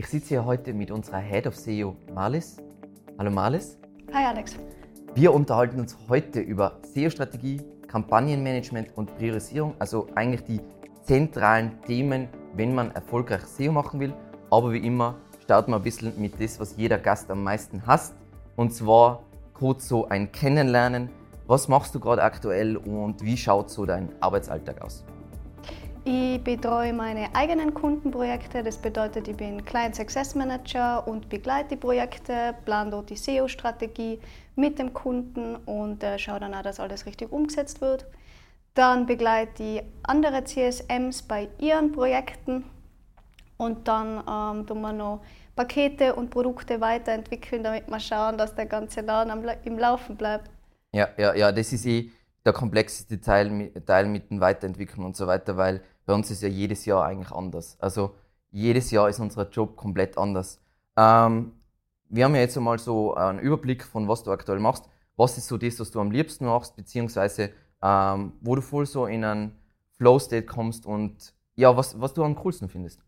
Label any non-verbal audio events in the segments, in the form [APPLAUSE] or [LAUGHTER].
Ich sitze hier heute mit unserer Head of SEO, Marlis. Hallo Marlis. Hi Alex. Wir unterhalten uns heute über SEO-Strategie, Kampagnenmanagement und Priorisierung, also eigentlich die zentralen Themen, wenn man erfolgreich SEO machen will. Aber wie immer starten wir ein bisschen mit das, was jeder Gast am meisten hasst. Und zwar kurz so ein Kennenlernen. Was machst du gerade aktuell und wie schaut so dein Arbeitsalltag aus? Ich betreue meine eigenen Kundenprojekte. Das bedeutet, ich bin Client Success Manager und begleite die Projekte, plane dort die SEO-Strategie mit dem Kunden und äh, schaue dann auch, dass alles richtig umgesetzt wird. Dann begleite ich andere CSMs bei ihren Projekten und dann ähm, tun wir noch Pakete und Produkte weiterentwickeln, damit wir schauen, dass der ganze Laden im Laufen bleibt. Ja, ja, ja, das ist eh der komplexeste Teil, Teil mit dem Weiterentwickeln und so weiter, weil bei uns ist ja jedes Jahr eigentlich anders. Also jedes Jahr ist unser Job komplett anders. Ähm, wir haben ja jetzt einmal so einen Überblick von was du aktuell machst. Was ist so das, was du am liebsten machst, beziehungsweise ähm, wo du voll so in einen Flow-State kommst und ja, was, was du am coolsten findest?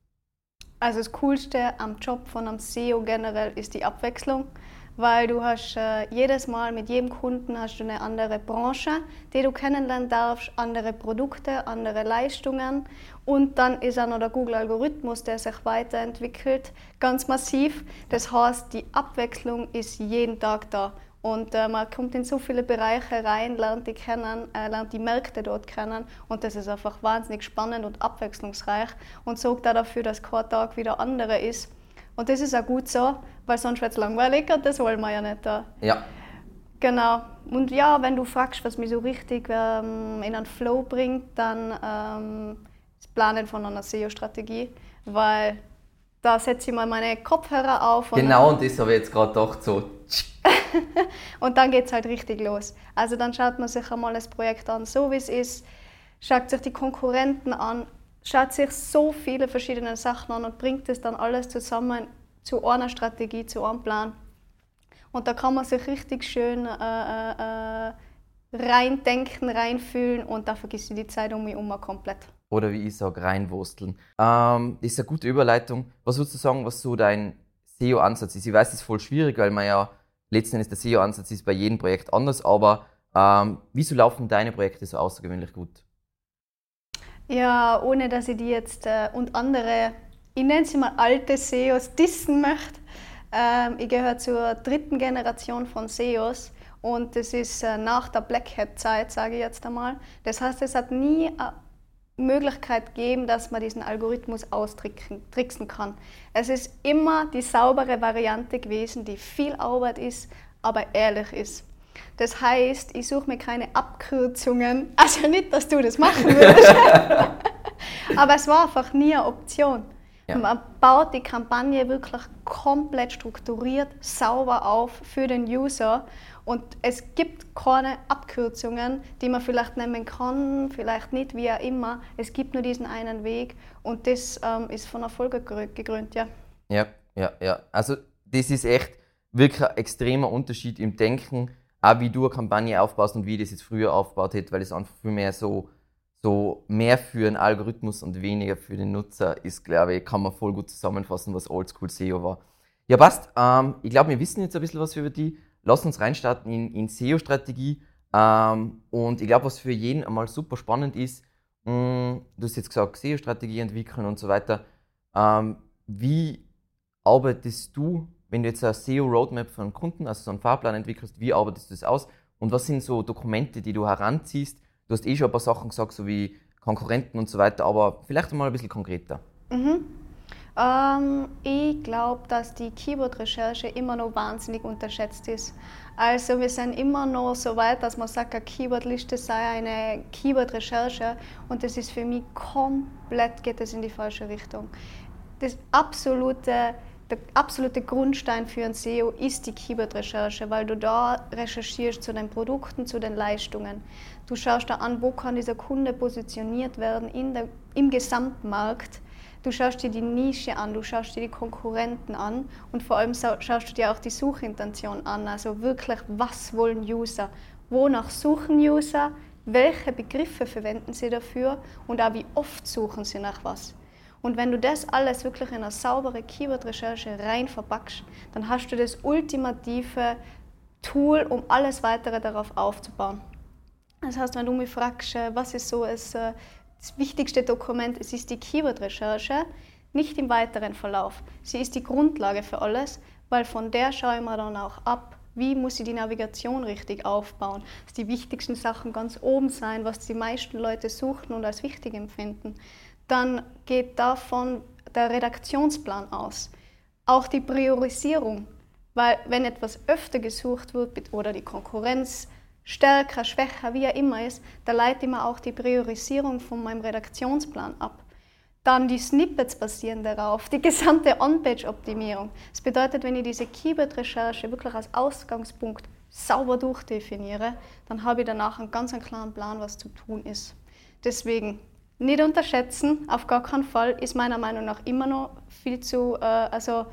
Also das Coolste am Job von einem SEO generell ist die Abwechslung weil du hast äh, jedes Mal mit jedem Kunden hast du eine andere Branche, die du kennenlernen darfst, andere Produkte, andere Leistungen und dann ist auch noch der Google-Algorithmus, der sich weiterentwickelt, ganz massiv. Das heißt, die Abwechslung ist jeden Tag da und äh, man kommt in so viele Bereiche rein, lernt die kennen, äh, lernt die Märkte dort kennen und das ist einfach wahnsinnig spannend und abwechslungsreich und sorgt auch dafür, dass kein Tag wieder andere ist. Und das ist auch gut so, weil sonst wird es langweilig und das wollen wir ja nicht. Da. Ja. Genau. Und ja, wenn du fragst, was mich so richtig ähm, in einen Flow bringt, dann ähm, das Planen von einer SEO-Strategie, weil da setze ich mal meine Kopfhörer auf. Und genau, und das habe ich jetzt gerade gedacht, so. [LAUGHS] und dann geht es halt richtig los. Also dann schaut man sich einmal das Projekt an, so wie es ist, schaut sich die Konkurrenten an, schaut sich so viele verschiedene Sachen an und bringt es dann alles zusammen zu einer Strategie, zu einem Plan. Und da kann man sich richtig schön äh, äh, äh reindenken, reinfühlen und da vergisst du die Zeit um mich herum komplett. Oder wie ich sage, reinwursteln. Ähm, das ist eine gute Überleitung. Was würdest du sagen, was so dein SEO-Ansatz ist? Ich weiß, das ist voll schwierig, weil man ja letzten Endes der SEO-Ansatz ist bei jedem Projekt anders, aber ähm, wieso laufen deine Projekte so außergewöhnlich gut? Ja, ohne dass ich die jetzt äh, und andere, ich nenne sie mal alte SEOs, dissen möchte. Ähm, ich gehöre zur dritten Generation von SEOs und das ist äh, nach der Black Hat-Zeit, sage ich jetzt einmal. Das heißt, es hat nie eine Möglichkeit gegeben, dass man diesen Algorithmus austricksen kann. Es ist immer die saubere Variante gewesen, die viel Arbeit ist, aber ehrlich ist. Das heißt, ich suche mir keine Abkürzungen. Also nicht, dass du das machen würdest. [LAUGHS] Aber es war einfach nie eine Option. Ja. Man baut die Kampagne wirklich komplett strukturiert, sauber auf für den User. Und es gibt keine Abkürzungen, die man vielleicht nehmen kann, vielleicht nicht, wie auch immer. Es gibt nur diesen einen Weg und das ähm, ist von Erfolg gekrönt, ja. Ja, ja, ja. Also das ist echt wirklich ein extremer Unterschied im Denken auch wie du eine Kampagne aufbaust und wie das jetzt früher aufgebaut hätte, weil es einfach viel mehr so, so mehr für einen Algorithmus und weniger für den Nutzer ist, glaube ich, kann man voll gut zusammenfassen, was Oldschool SEO war. Ja, passt. Ähm, ich glaube, wir wissen jetzt ein bisschen was über die. Lass uns reinstarten in, in SEO-Strategie. Ähm, und ich glaube, was für jeden einmal super spannend ist, mh, mm, du hast jetzt gesagt, SEO-Strategie entwickeln und so weiter. Ähm, wie arbeitest du wenn du jetzt eine SEO-Roadmap für einen Kunden, also so einen Fahrplan entwickelst, wie arbeitest du das aus? Und was sind so Dokumente, die du heranziehst? Du hast eh schon ein paar Sachen gesagt, so wie Konkurrenten und so weiter, aber vielleicht mal ein bisschen konkreter. Mhm. Ähm, ich glaube, dass die Keyword-Recherche immer noch wahnsinnig unterschätzt ist. Also wir sind immer noch so weit, dass man sagt, eine Keyword-Liste sei eine Keyword-Recherche und das ist für mich komplett, geht das in die falsche Richtung. Das absolute der absolute Grundstein für ein SEO ist die Keyword-Recherche, weil du da recherchierst zu den Produkten, zu den Leistungen. Du schaust da an, wo kann dieser Kunde positioniert werden in der, im Gesamtmarkt. Du schaust dir die Nische an, du schaust dir die Konkurrenten an und vor allem schaust du dir auch die Suchintention an. Also wirklich, was wollen User? Wonach suchen User? Welche Begriffe verwenden sie dafür? Und auch wie oft suchen sie nach was? Und wenn du das alles wirklich in eine saubere Keyword-Recherche rein verpackst, dann hast du das ultimative Tool, um alles weitere darauf aufzubauen. Das heißt, wenn du mich fragst, äh, was ist so das, äh, das wichtigste Dokument, es ist die Keyword-Recherche, nicht im weiteren Verlauf. Sie ist die Grundlage für alles, weil von der schaue ich mir dann auch ab, wie muss ich die Navigation richtig aufbauen, dass die wichtigsten Sachen ganz oben sein, was die meisten Leute suchen und als wichtig empfinden. Dann geht davon der Redaktionsplan aus. Auch die Priorisierung, weil wenn etwas öfter gesucht wird oder die Konkurrenz stärker, schwächer, wie er immer ist, da leite ich mir auch die Priorisierung von meinem Redaktionsplan ab. Dann die Snippets basieren darauf, die gesamte On-Page-Optimierung. Das bedeutet, wenn ich diese Keyword-Recherche wirklich als Ausgangspunkt sauber durchdefiniere, dann habe ich danach einen ganz klaren Plan, was zu tun ist. Deswegen nicht unterschätzen, auf gar keinen Fall, ist meiner Meinung nach immer noch viel zu, äh, also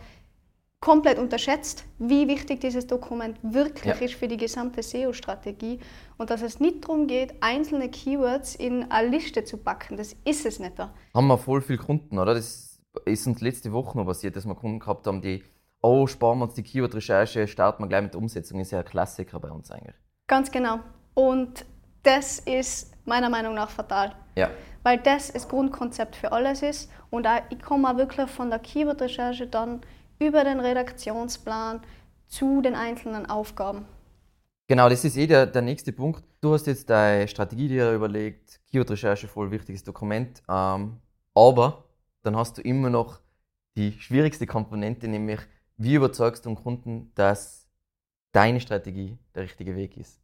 komplett unterschätzt, wie wichtig dieses Dokument wirklich ja. ist für die gesamte SEO-Strategie und dass es nicht darum geht, einzelne Keywords in eine Liste zu packen. Das ist es nicht. Haben wir voll viele Kunden, oder? Das ist uns letzte Woche noch passiert, dass wir Kunden gehabt haben, die oh, sparen wir uns die Keyword-Recherche, starten wir gleich mit der Umsetzung. Ist ja ein Klassiker bei uns eigentlich. Ganz genau. Und das ist meiner Meinung nach fatal. Ja. Weil das das Grundkonzept für alles ist. Und auch, ich komme auch wirklich von der Keyword-Recherche dann über den Redaktionsplan zu den einzelnen Aufgaben. Genau, das ist eh der, der nächste Punkt. Du hast jetzt deine Strategie dir überlegt, Keyword-Recherche, voll wichtiges Dokument. Ähm, aber dann hast du immer noch die schwierigste Komponente, nämlich wie überzeugst du einen Kunden, dass deine Strategie der richtige Weg ist?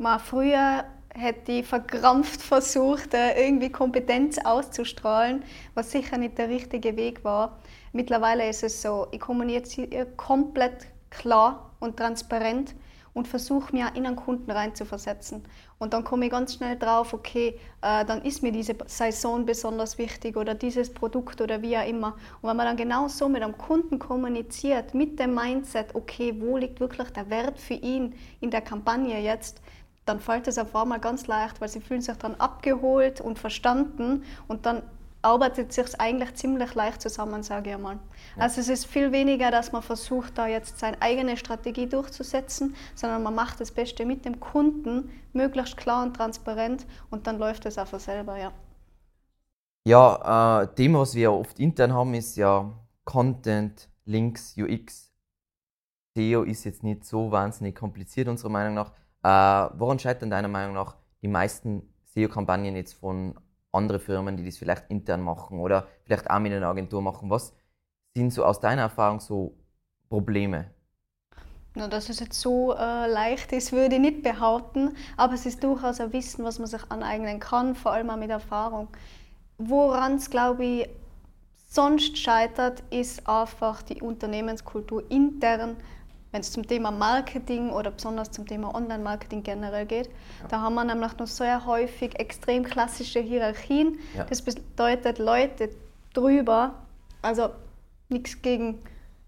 Mal früher hätte ich verkrampft versucht, äh, irgendwie Kompetenz auszustrahlen, was sicher nicht der richtige Weg war. Mittlerweile ist es so, ich kommuniziere komplett klar und transparent und versuche mir in einen Kunden reinzuversetzen. Und dann komme ich ganz schnell drauf, okay, äh, dann ist mir diese Saison besonders wichtig oder dieses Produkt oder wie auch immer. Und wenn man dann genau so mit einem Kunden kommuniziert, mit dem Mindset, okay, wo liegt wirklich der Wert für ihn in der Kampagne jetzt, dann fällt es auf einmal ganz leicht, weil sie fühlen sich dann abgeholt und verstanden und dann arbeitet sich eigentlich ziemlich leicht zusammen, sage ich einmal. Ja. Also es ist viel weniger, dass man versucht, da jetzt seine eigene Strategie durchzusetzen, sondern man macht das Beste mit dem Kunden, möglichst klar und transparent und dann läuft es von selber, ja. Ja, äh, Thema, was wir oft intern haben, ist ja Content, Links, UX. SEO ist jetzt nicht so wahnsinnig kompliziert, unserer Meinung nach. Äh, woran scheitern deiner Meinung nach die meisten SEO-Kampagnen jetzt von andere Firmen, die das vielleicht intern machen oder vielleicht auch mit einer Agentur machen. Was sind so aus deiner Erfahrung so Probleme? Na, dass es jetzt so äh, leicht ist, würde ich nicht behaupten, aber es ist durchaus ein Wissen, was man sich aneignen kann, vor allem auch mit Erfahrung. Woran es, glaube ich, sonst scheitert, ist einfach die Unternehmenskultur intern wenn es zum Thema Marketing oder besonders zum Thema Online-Marketing generell geht. Ja. Da haben wir nämlich noch sehr häufig extrem klassische Hierarchien. Ja. Das bedeutet Leute drüber, also nichts gegen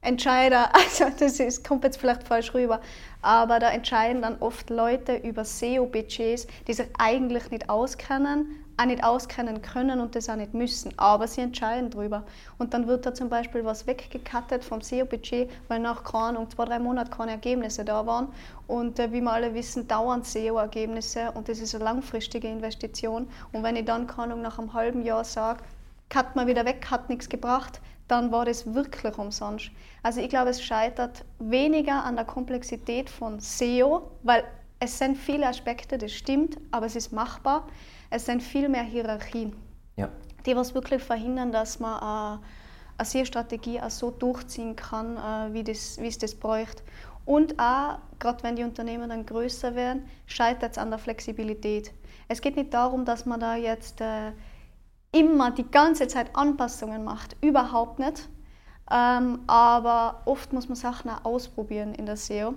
Entscheider, [LAUGHS] also das ist, kommt jetzt vielleicht falsch rüber, aber da entscheiden dann oft Leute über SEO-Budgets, die sich eigentlich nicht auskennen, auch nicht auskennen können und das auch nicht müssen, aber sie entscheiden darüber. Und dann wird da zum Beispiel was weggekattet vom SEO-Budget, weil nach keine Ahnung, zwei, drei Monaten keine Ergebnisse da waren. Und äh, wie wir alle wissen, dauern SEO-Ergebnisse und das ist eine langfristige Investition. Und wenn ich dann, keine nach einem halben Jahr sage, cut mal wieder weg, hat nichts gebracht, dann war das wirklich umsonst. Also ich glaube, es scheitert weniger an der Komplexität von SEO, weil es sind viele Aspekte, das stimmt, aber es ist machbar. Es sind viel mehr Hierarchien, ja. die was wirklich verhindern, dass man äh, eine SEO-Strategie auch so durchziehen kann, äh, wie, das, wie es das bräuchte. Und auch, gerade wenn die Unternehmen dann größer werden, scheitert es an der Flexibilität. Es geht nicht darum, dass man da jetzt äh, immer die ganze Zeit Anpassungen macht, überhaupt nicht. Ähm, aber oft muss man Sachen auch ausprobieren in der SEO.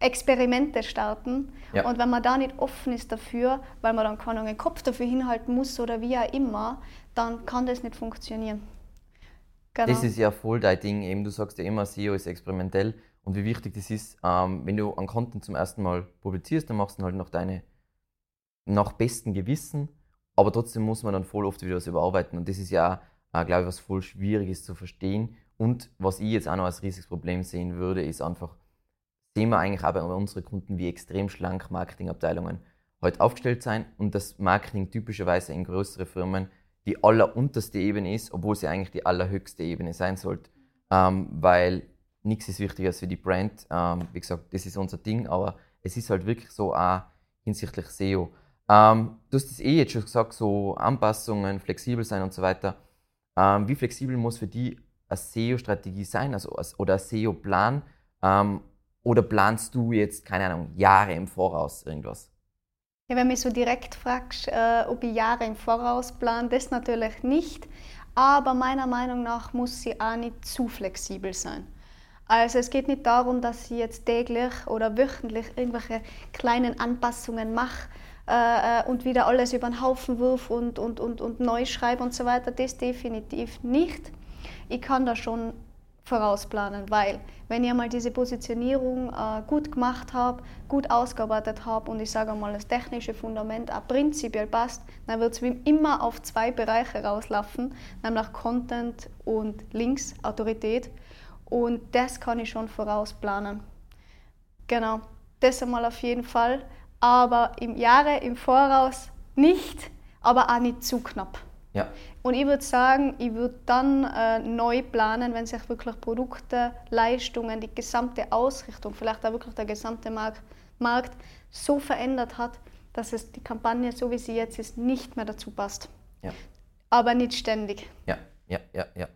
Experimente starten. Ja. Und wenn man da nicht offen ist dafür, weil man dann keinen Kopf dafür hinhalten muss oder wie auch immer, dann kann das nicht funktionieren. Genau. Das ist ja voll dein Ding. Eben, du sagst ja immer, SEO ist experimentell. Und wie wichtig das ist, ähm, wenn du einen Content zum ersten Mal publizierst, dann machst du halt nach deine nach bestem Gewissen, aber trotzdem muss man dann voll oft wieder was überarbeiten. Und das ist ja äh, glaube ich, was voll schwierig ist zu verstehen. Und was ich jetzt auch noch als riesiges Problem sehen würde, ist einfach, sehen wir eigentlich auch bei unseren Kunden, wie extrem schlank Marketingabteilungen heute aufgestellt sein und das Marketing typischerweise in größere Firmen die allerunterste Ebene ist, obwohl sie eigentlich die allerhöchste Ebene sein sollte. Ähm, weil nichts ist wichtiger als für die Brand. Ähm, wie gesagt, das ist unser Ding, aber es ist halt wirklich so auch hinsichtlich SEO. Ähm, du hast es eh jetzt schon gesagt, so Anpassungen, flexibel sein und so weiter. Ähm, wie flexibel muss für die eine SEO-Strategie sein also, oder ein SEO-Plan? Oder planst du jetzt, keine Ahnung, Jahre im Voraus irgendwas? Ja, wenn mich so direkt fragst, äh, ob ich Jahre im Voraus plane, das natürlich nicht. Aber meiner Meinung nach muss sie auch nicht zu flexibel sein. Also es geht nicht darum, dass ich jetzt täglich oder wöchentlich irgendwelche kleinen Anpassungen mache äh, äh, und wieder alles über den Haufen wirf und, und, und, und neu schreibe und so weiter. Das definitiv nicht. Ich kann da schon vorausplanen, weil wenn ich einmal diese Positionierung äh, gut gemacht habe, gut ausgearbeitet habe und ich sage einmal das technische Fundament auch prinzipiell passt, dann wird es wie immer auf zwei Bereiche rauslaufen, nämlich Content und Links, Autorität. Und das kann ich schon vorausplanen. Genau, das einmal auf jeden Fall. Aber im Jahre im Voraus nicht, aber auch nicht zu knapp. Ja. Und ich würde sagen, ich würde dann äh, neu planen, wenn sich wirklich Produkte, Leistungen, die gesamte Ausrichtung, vielleicht auch wirklich der gesamte Markt, Markt so verändert hat, dass es die Kampagne, so wie sie jetzt ist, nicht mehr dazu passt. Ja. Aber nicht ständig. Ja, ja, ja, ja.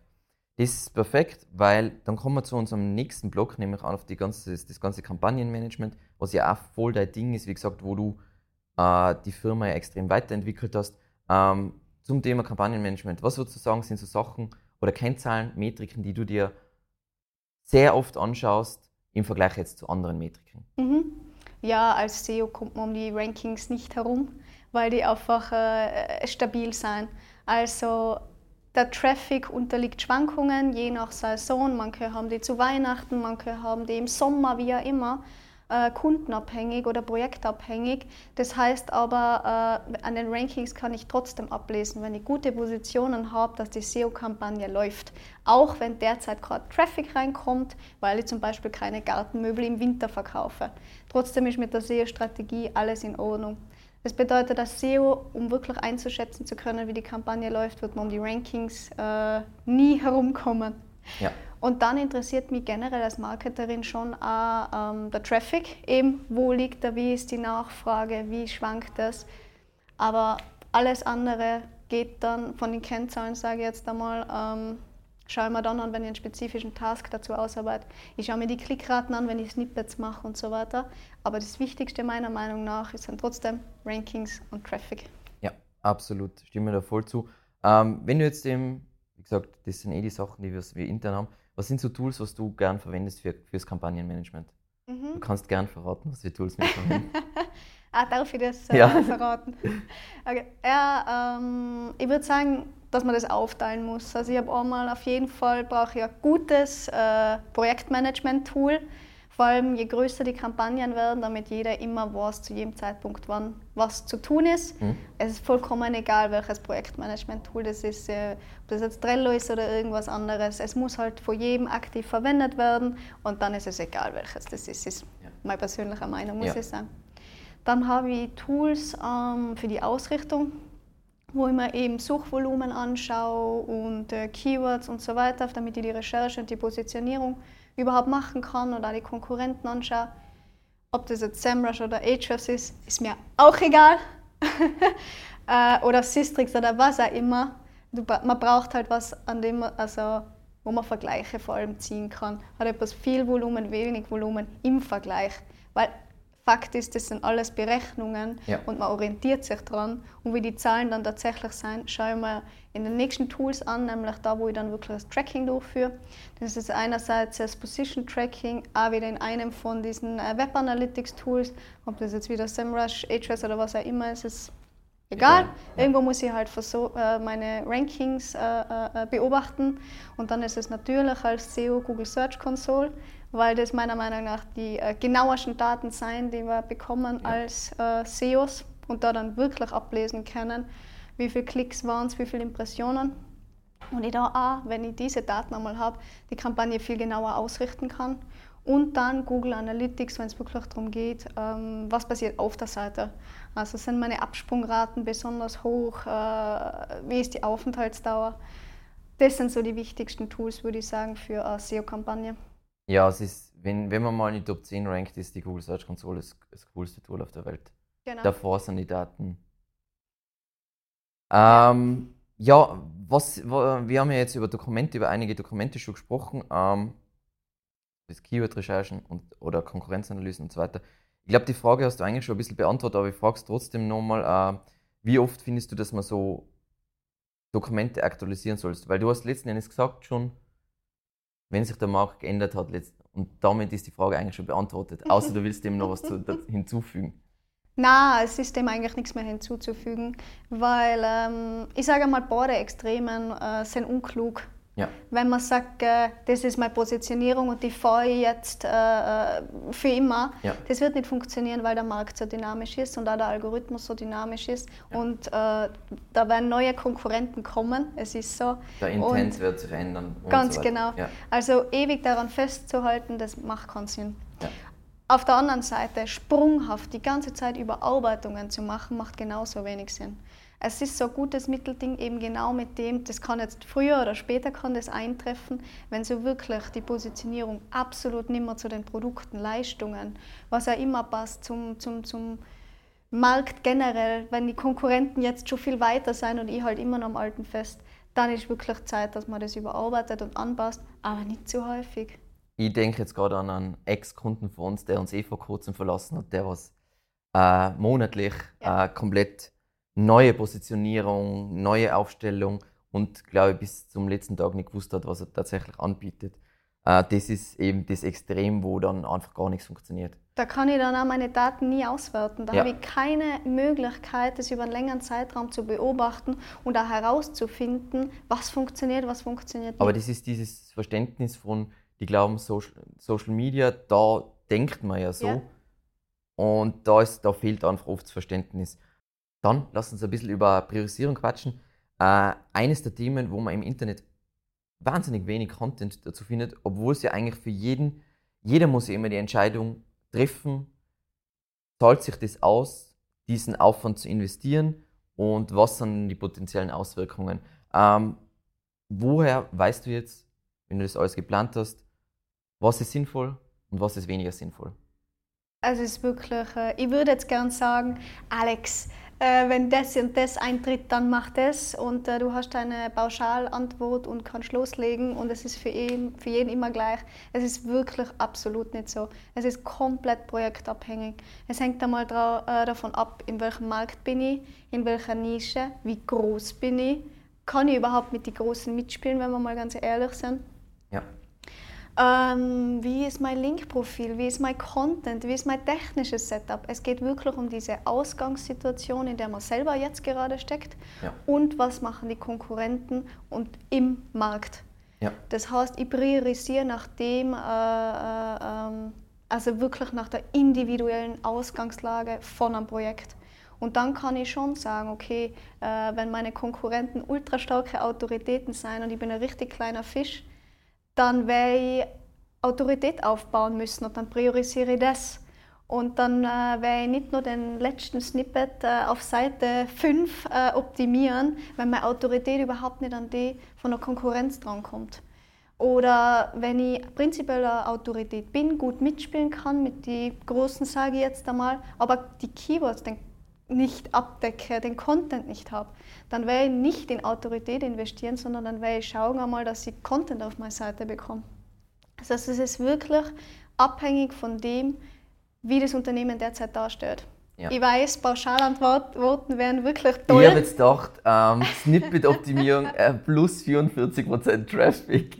Das ist perfekt, weil dann kommen wir zu unserem nächsten Block, nämlich auf die ganze, das ganze Kampagnenmanagement, was ja auch voll dein Ding ist, wie gesagt, wo du äh, die Firma ja extrem weiterentwickelt hast. Ähm, zum Thema Kampagnenmanagement, was würdest du sagen, sind so Sachen oder Kennzahlen, Metriken, die du dir sehr oft anschaust im Vergleich jetzt zu anderen Metriken? Mhm. Ja, als SEO kommt man um die Rankings nicht herum, weil die einfach äh, stabil sind. Also der Traffic unterliegt Schwankungen, je nach Saison. Manche haben die zu Weihnachten, manche haben die im Sommer, wie auch immer. Äh, kundenabhängig oder projektabhängig. Das heißt aber, äh, an den Rankings kann ich trotzdem ablesen, wenn ich gute Positionen habe, dass die SEO-Kampagne läuft. Auch wenn derzeit gerade Traffic reinkommt, weil ich zum Beispiel keine Gartenmöbel im Winter verkaufe. Trotzdem ist mit der SEO-Strategie alles in Ordnung. Das bedeutet, dass SEO, um wirklich einzuschätzen zu können, wie die Kampagne läuft, wird man um die Rankings äh, nie herumkommen. Ja. Und dann interessiert mich generell als Marketerin schon auch ähm, der Traffic, eben wo liegt er, wie ist die Nachfrage, wie schwankt das. Aber alles andere geht dann von den Kennzahlen, sage ich jetzt einmal, ähm, schaue ich mir dann an, wenn ich einen spezifischen Task dazu ausarbeite. Ich schaue mir die Klickraten an, wenn ich Snippets mache und so weiter. Aber das Wichtigste meiner Meinung nach ist dann trotzdem Rankings und Traffic. Ja, absolut. Stimme da voll zu. Ähm, wenn du jetzt eben, wie gesagt, das sind eh die Sachen, die wir intern haben. Was sind so Tools, was du gern verwendest für, fürs Kampagnenmanagement? Mhm. Du kannst gern verraten, was für Tools wir verwenden. [LAUGHS] ah, darf ich das äh, ja. verraten? Okay. Ja, ähm, ich würde sagen, dass man das aufteilen muss. Also ich habe einmal auf jeden Fall brauche ich ein gutes äh, Projektmanagement-Tool, vor allem je größer die Kampagnen werden, damit jeder immer weiß zu jedem Zeitpunkt, wann was zu tun ist. Mhm. Es ist vollkommen egal, welches Projektmanagement-Tool das ist, äh, ob das jetzt Trello ist oder irgendwas anderes. Es muss halt von jedem aktiv verwendet werden und dann ist es egal, welches das ist. Das ist ja. meine persönliche Meinung, muss ja. ich sagen. Dann habe ich Tools ähm, für die Ausrichtung wo ich mir eben Suchvolumen anschaue und äh, Keywords und so weiter, damit ich die Recherche und die Positionierung überhaupt machen kann oder auch die Konkurrenten anschaue. Ob das jetzt SEMrush oder Ahrefs ist, ist mir auch egal. [LAUGHS] äh, oder Systrix oder was auch immer. Du, man braucht halt was, an dem also, wo man Vergleiche vor allem ziehen kann. Hat etwas viel Volumen, wenig Volumen im Vergleich. Weil Fakt ist, das sind alles Berechnungen ja. und man orientiert sich dran. Und wie die Zahlen dann tatsächlich sind, schaue ich mir in den nächsten Tools an, nämlich da, wo ich dann wirklich das Tracking durchführe. Das ist einerseits das Position Tracking, auch wieder in einem von diesen äh, Web Analytics Tools. Ob das jetzt wieder SEMrush, Ahrefs oder was auch immer ist, ist egal. Ja. Irgendwo muss ich halt äh, meine Rankings äh, beobachten. Und dann ist es natürlich als SEO Google Search Console weil das meiner Meinung nach die äh, genauesten Daten sind, die wir bekommen ja. als äh, SEOs und da dann wirklich ablesen können, wie viele Klicks waren es, wie viele Impressionen. Und ich da auch, wenn ich diese Daten einmal habe, die Kampagne viel genauer ausrichten kann. Und dann Google Analytics, wenn es wirklich darum geht, ähm, was passiert auf der Seite. Also sind meine Absprungraten besonders hoch, äh, wie ist die Aufenthaltsdauer. Das sind so die wichtigsten Tools, würde ich sagen, für eine SEO-Kampagne. Ja, es ist, wenn, wenn man mal in die Top 10 rankt, ist die Google Search Console das, das coolste Tool auf der Welt. Genau. Davor sind die Daten. Ähm, ja, was, wir haben ja jetzt über Dokumente, über einige Dokumente schon gesprochen. Ähm, das Keyword-Recherchen und, oder Konkurrenzanalysen und so weiter. Ich glaube, die Frage hast du eigentlich schon ein bisschen beantwortet, aber ich frage es trotzdem nochmal, äh, wie oft findest du, dass man so Dokumente aktualisieren sollst? Weil du hast letzten Endes gesagt schon, wenn sich der Markt geändert hat, und damit ist die Frage eigentlich schon beantwortet, außer du willst dem noch was zu, hinzufügen. Na, es ist dem eigentlich nichts mehr hinzuzufügen, weil ähm, ich sage mal, beide Extremen äh, sind unklug. Ja. Wenn man sagt, äh, das ist meine Positionierung und die fahre ich jetzt äh, äh, für immer, ja. das wird nicht funktionieren, weil der Markt so dynamisch ist und auch der Algorithmus so dynamisch ist. Ja. Und äh, da werden neue Konkurrenten kommen, es ist so. Der Intent und wird sich ändern. Ganz so genau. Also ewig daran festzuhalten, das macht keinen Sinn. Auf der anderen Seite, sprunghaft die ganze Zeit Überarbeitungen zu machen, macht genauso wenig Sinn es ist so ein gutes Mittelding eben genau mit dem, das kann jetzt früher oder später kann das eintreffen, wenn so wirklich die Positionierung absolut nicht mehr zu den Produkten, Leistungen, was ja immer passt zum, zum, zum Markt generell, wenn die Konkurrenten jetzt schon viel weiter sind und ich halt immer noch am alten fest, dann ist wirklich Zeit, dass man das überarbeitet und anpasst, aber nicht zu häufig. Ich denke jetzt gerade an einen Ex-Kunden von uns, der uns eh vor kurzem verlassen hat, der was äh, monatlich ja. äh, komplett neue Positionierung, neue Aufstellung und glaube ich bis zum letzten Tag nicht gewusst hat, was er tatsächlich anbietet. Äh, das ist eben das Extrem, wo dann einfach gar nichts funktioniert. Da kann ich dann auch meine Daten nie auswerten. Da ja. habe ich keine Möglichkeit, das über einen längeren Zeitraum zu beobachten und auch herauszufinden, was funktioniert, was funktioniert nicht. Aber das ist dieses Verständnis von, die glauben, Social, Social Media, da denkt man ja so. Ja. Und da, ist, da fehlt einfach oft das Verständnis. Dann lass uns ein bisschen über Priorisierung quatschen. Äh, eines der Themen, wo man im Internet wahnsinnig wenig Content dazu findet, obwohl es ja eigentlich für jeden, jeder muss ja immer die Entscheidung treffen, zahlt sich das aus, diesen Aufwand zu investieren und was sind die potenziellen Auswirkungen. Ähm, woher weißt du jetzt, wenn du das alles geplant hast, was ist sinnvoll und was ist weniger sinnvoll? Also es ist wirklich, äh, ich würde jetzt gern sagen, Alex, äh, wenn das und das eintritt, dann mach das und äh, du hast eine Pauschalantwort und kannst loslegen und es ist für jeden, für jeden immer gleich. Es ist wirklich absolut nicht so. Es ist komplett projektabhängig. Es hängt einmal äh, davon ab, in welchem Markt bin ich, in welcher Nische, wie groß bin ich, kann ich überhaupt mit den Großen mitspielen, wenn wir mal ganz ehrlich sind. Ähm, wie ist mein Link-Profil? Wie ist mein Content? Wie ist mein technisches Setup? Es geht wirklich um diese Ausgangssituation, in der man selber jetzt gerade steckt ja. und was machen die Konkurrenten und im Markt. Ja. Das heißt, ich priorisiere nach dem, äh, äh, ähm, also wirklich nach der individuellen Ausgangslage von einem Projekt. Und dann kann ich schon sagen, okay, äh, wenn meine Konkurrenten ultra starke Autoritäten sind und ich bin ein richtig kleiner Fisch, dann werde ich Autorität aufbauen müssen und dann priorisiere ich das. Und dann äh, werde ich nicht nur den letzten Snippet äh, auf Seite 5 äh, optimieren, weil meine Autorität überhaupt nicht an die von der Konkurrenz drankommt. Oder wenn ich prinzipiell eine Autorität bin, gut mitspielen kann mit den Großen, sage ich jetzt einmal, aber die Keywords den nicht abdecke, den Content nicht habe, dann werde ich nicht in Autorität investieren, sondern dann werde ich schauen einmal, dass ich Content auf meine Seite bekomme. Das heißt, es ist wirklich abhängig von dem, wie das Unternehmen derzeit darstellt. Ja. Ich weiß, Pauschalantworten wären wirklich toll. Ich habe jetzt gedacht, ähm, Snippet-Optimierung äh, plus 44% Traffic.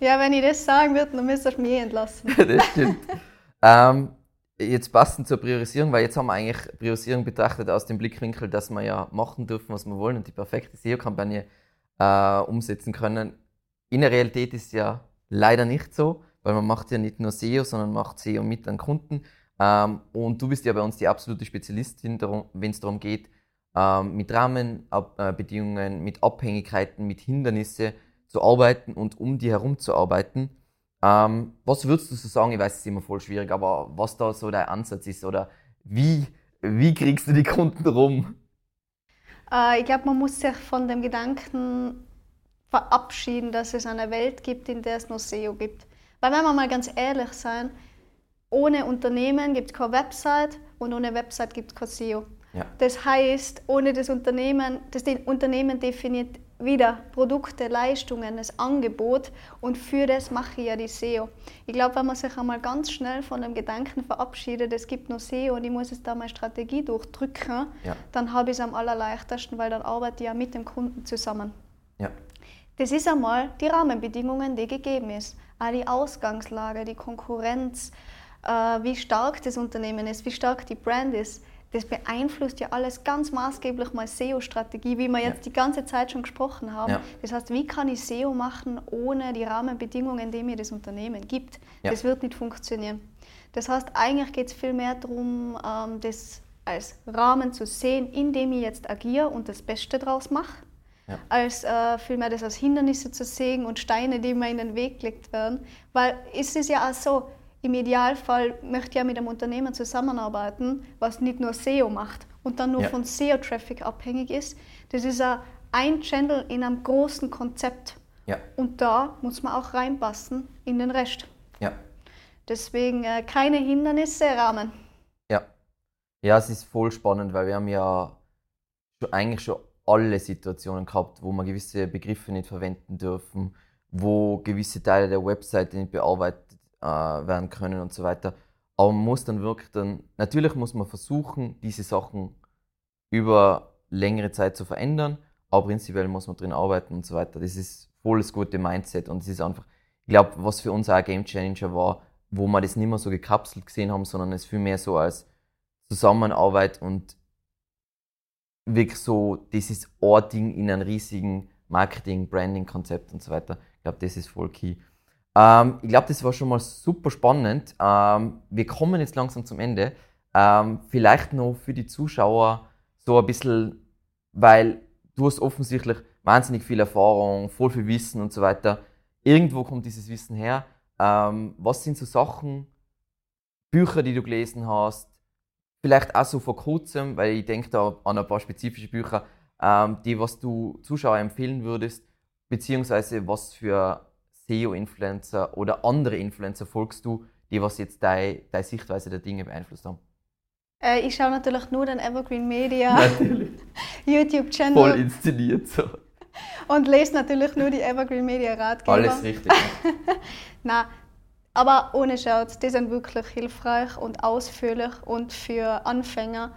Ja, wenn ich das sagen würde, dann müsstest du mich entlassen. [LAUGHS] das stimmt. ähm, jetzt passend zur Priorisierung, weil jetzt haben wir eigentlich Priorisierung betrachtet aus dem Blickwinkel, dass wir ja machen dürfen, was wir wollen und die perfekte SEO-Kampagne äh, umsetzen können. In der Realität ist ja leider nicht so, weil man macht ja nicht nur SEO, sondern macht SEO mit an Kunden. Ähm, und du bist ja bei uns die absolute Spezialistin, wenn es darum geht, ähm, mit Rahmenbedingungen, mit Abhängigkeiten, mit Hindernissen zu arbeiten und um die herum zu arbeiten. Ähm, was würdest du so sagen? Ich weiß, es ist immer voll schwierig, aber was da so dein Ansatz ist oder wie, wie kriegst du die Kunden rum? Äh, ich glaube, man muss sich von dem Gedanken verabschieden, dass es eine Welt gibt, in der es nur SEO gibt. Weil wenn wir mal ganz ehrlich sein, ohne Unternehmen gibt es keine Website und ohne Website gibt es kein SEO. Ja. Das heißt, ohne das Unternehmen, das Unternehmen definiert wieder Produkte, Leistungen, das Angebot und für das mache ich ja die SEO. Ich glaube, wenn man sich einmal ganz schnell von dem Gedanken verabschiedet, es gibt nur SEO und ich muss jetzt da meine Strategie durchdrücken, ja. dann habe ich es am allerleichtesten, weil dann arbeite ich ja mit dem Kunden zusammen. Ja. Das ist einmal die Rahmenbedingungen, die gegeben ist. Auch die Ausgangslage, die Konkurrenz, äh, wie stark das Unternehmen ist, wie stark die Brand ist das beeinflusst ja alles ganz maßgeblich meine SEO-Strategie, wie wir jetzt ja. die ganze Zeit schon gesprochen haben. Ja. Das heißt, wie kann ich SEO machen ohne die Rahmenbedingungen, die mir das Unternehmen gibt? Ja. Das wird nicht funktionieren. Das heißt, eigentlich geht es viel mehr darum, ähm, das als Rahmen zu sehen, in dem ich jetzt agiere und das Beste daraus mache, als äh, vielmehr das als Hindernisse zu sehen und Steine, die mir in den Weg gelegt werden. Weil es ist ja auch so, im Idealfall möchte ich ja mit einem Unternehmen zusammenarbeiten, was nicht nur SEO macht und dann nur ja. von SEO-Traffic abhängig ist. Das ist ein Channel in einem großen Konzept. Ja. Und da muss man auch reinpassen in den Rest. Ja. Deswegen äh, keine Hindernisse, Rahmen. Ja. Ja, es ist voll spannend, weil wir haben ja schon, eigentlich schon alle Situationen gehabt, wo wir gewisse Begriffe nicht verwenden dürfen, wo gewisse Teile der Webseite nicht bearbeitet äh, werden können und so weiter. Aber man muss dann wirklich dann, natürlich muss man versuchen, diese Sachen über längere Zeit zu verändern, aber prinzipiell muss man drin arbeiten und so weiter. Das ist voll das gute Mindset und es ist einfach, ich glaube, was für uns auch ein Game Changer war, wo wir das nicht mehr so gekapselt gesehen haben, sondern es viel mehr so als Zusammenarbeit und wirklich so dieses Ding in einem riesigen Marketing, Branding-Konzept und so weiter. Ich glaube, das ist voll key. Ähm, ich glaube, das war schon mal super spannend. Ähm, wir kommen jetzt langsam zum Ende. Ähm, vielleicht noch für die Zuschauer so ein bisschen, weil du hast offensichtlich wahnsinnig viel Erfahrung, voll viel Wissen und so weiter. Irgendwo kommt dieses Wissen her. Ähm, was sind so Sachen, Bücher, die du gelesen hast? Vielleicht auch so vor kurzem, weil ich denke da an ein paar spezifische Bücher, ähm, die was du Zuschauer empfehlen würdest, beziehungsweise was für SEO-Influencer oder andere Influencer folgst du, die was jetzt deine, deine Sichtweise der Dinge beeinflusst haben? Äh, ich schaue natürlich nur den Evergreen Media [LAUGHS] [LAUGHS] YouTube-Channel. Voll inszeniert so. [LAUGHS] Und lese natürlich nur die Evergreen Media Ratgeber. Alles richtig. Nein, aber ohne Scherz, die sind wirklich hilfreich und ausführlich und für Anfänger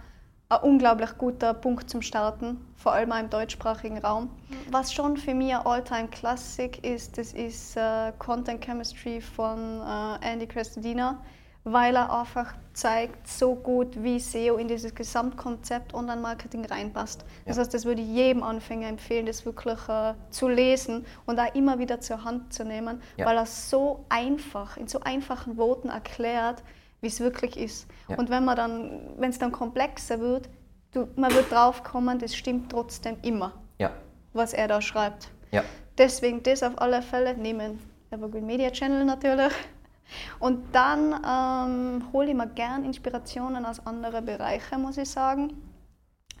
ein unglaublich guter Punkt zum Starten, vor allem im deutschsprachigen Raum. Was schon für mich ein All-Time-Classic ist, das ist äh, Content Chemistry von äh, Andy Crestodina, weil er einfach zeigt so gut, wie SEO in dieses Gesamtkonzept Online-Marketing reinpasst. Das heißt, das würde ich jedem Anfänger empfehlen, das wirklich äh, zu lesen und auch immer wieder zur Hand zu nehmen, ja. weil er so einfach, in so einfachen Worten erklärt, wie es wirklich ist. Ja. Und wenn man dann, wenn es dann komplexer wird, du, man wird drauf kommen, das stimmt trotzdem immer, ja. was er da schreibt. Ja. Deswegen das auf alle Fälle nehmen. Evergreen Media Channel natürlich. Und dann ähm, hole ich mir gern Inspirationen aus anderen Bereichen, muss ich sagen.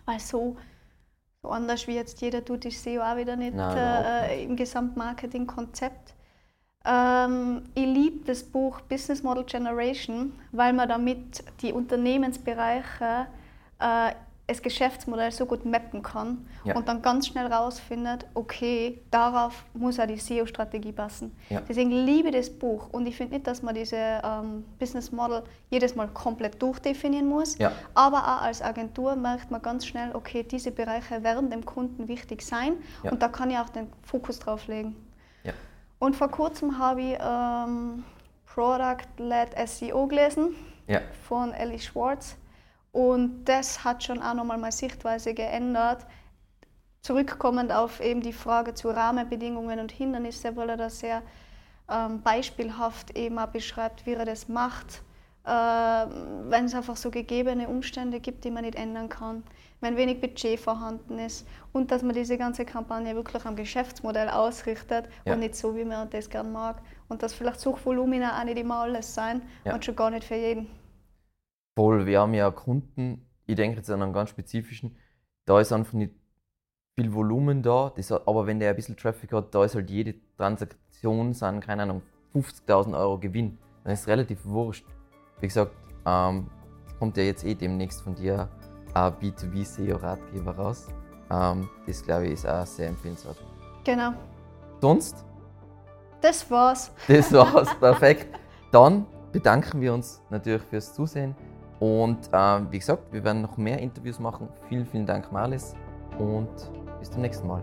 Weil so, so anders wie jetzt jeder tut, ist SEO auch wieder nicht Nein, äh, im Gesamtmarketing-Konzept. Ähm, ich liebe das Buch Business Model Generation, weil man damit die Unternehmensbereiche äh, das Geschäftsmodell so gut mappen kann ja. und dann ganz schnell rausfindet, okay, darauf muss auch die SEO-Strategie passen. Ja. Deswegen liebe ich das Buch und ich finde nicht, dass man diese ähm, Business Model jedes Mal komplett durchdefinieren muss, ja. aber auch als Agentur merkt man ganz schnell, okay, diese Bereiche werden dem Kunden wichtig sein und da kann ich auch den Fokus drauf legen. Und vor kurzem habe ich ähm, Product-Led SEO gelesen ja. von Ellie Schwartz. Und das hat schon auch nochmal meine Sichtweise geändert. Zurückkommend auf eben die Frage zu Rahmenbedingungen und Hindernisse, weil er das sehr ähm, beispielhaft eben auch beschreibt, wie er das macht. Äh, wenn es einfach so gegebene Umstände gibt, die man nicht ändern kann, wenn wenig Budget vorhanden ist und dass man diese ganze Kampagne wirklich am Geschäftsmodell ausrichtet Ja. und nicht so, wie man das gern mag. Und dass vielleicht Suchvolumina auch nicht immer alles sein Ja. und schon gar nicht für jeden. Voll, wir haben ja Kunden, ich denke jetzt an einen ganz spezifischen, da ist einfach nicht viel Volumen da, das, aber wenn der ein bisschen Traffic hat, da ist halt jede Transaktion, sind, keine Ahnung, 50.000 Euro Gewinn. Dann ist es relativ wurscht. Wie gesagt, ähm, kommt ja jetzt eh demnächst von dir ein B2B-SEO-Ratgeber raus. Ähm, das glaube ich ist auch sehr empfehlenswert. Genau. Sonst, Das war's. das war's, [LAUGHS] perfekt. Dann bedanken wir uns natürlich fürs Zusehen und ähm, wie gesagt, wir werden noch mehr Interviews machen. Vielen, vielen Dank, Marlis und bis zum nächsten Mal.